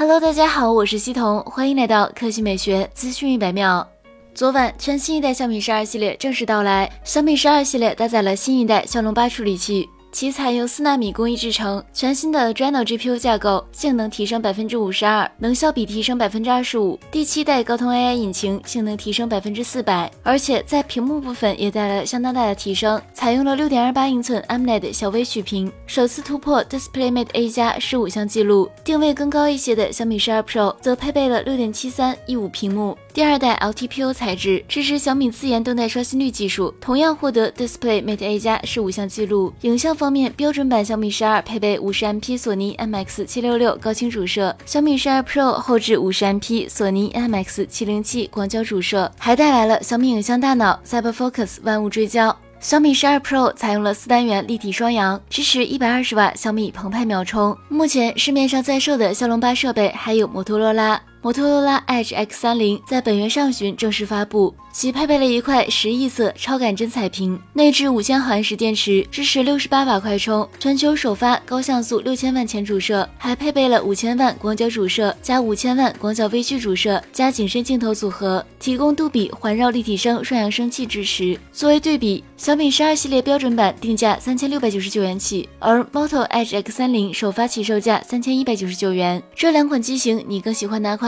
Hello，大家好，我是西彤，欢迎来到科技美学资讯一百秒。昨晚，全新一代小米十二系列正式到来，小米十二系列搭载了新一代骁龙八处理器。其采用四纳米工艺制成，全新的 Adreno GPU 架构，性能提升百分之五十二，能效比提升百分之二十五。第七代高通 AI 引擎性能提升百分之四百，而且在屏幕部分也带来了相当大的提升，采用了六点二八英寸 AMOLED 小微曲屏，首次突破 DisplayMate A 加十五项记录。定位更高一些的小米十二 Pro 则配备了六点七三一五屏幕。第二代 LTPO 材质支持小米自研动态刷新率技术，同样获得 Display Mate A 加十五项记录。影像方面，标准版小米十二配备五十 MP 索尼 MX 七六六高清主摄，小米十二 Pro 后置五十 MP 索尼 MX 七零七广角主摄，还带来了小米影像大脑 CyberFocus 万物追焦。小米十二 Pro 采用了四单元立体双扬，支持一百二十瓦小米澎湃秒充。目前市面上在售的骁龙八设备还有摩托罗拉。摩托罗拉 Edge X 三零在本月上旬正式发布，其配备了一块十亿色超感真彩屏，内置五千毫安时电池，支持六十八瓦快充，全球首发高像素六千万前主摄，还配备了五千万广角主摄加五千万广角微距主摄加景深镜头组合，提供杜比环绕立体声双扬声器支持。作为对比，小米十二系列标准版定价三千六百九十九元起，而 Moto Edge X 三零首发起售价三千一百九十九元。这两款机型，你更喜欢哪款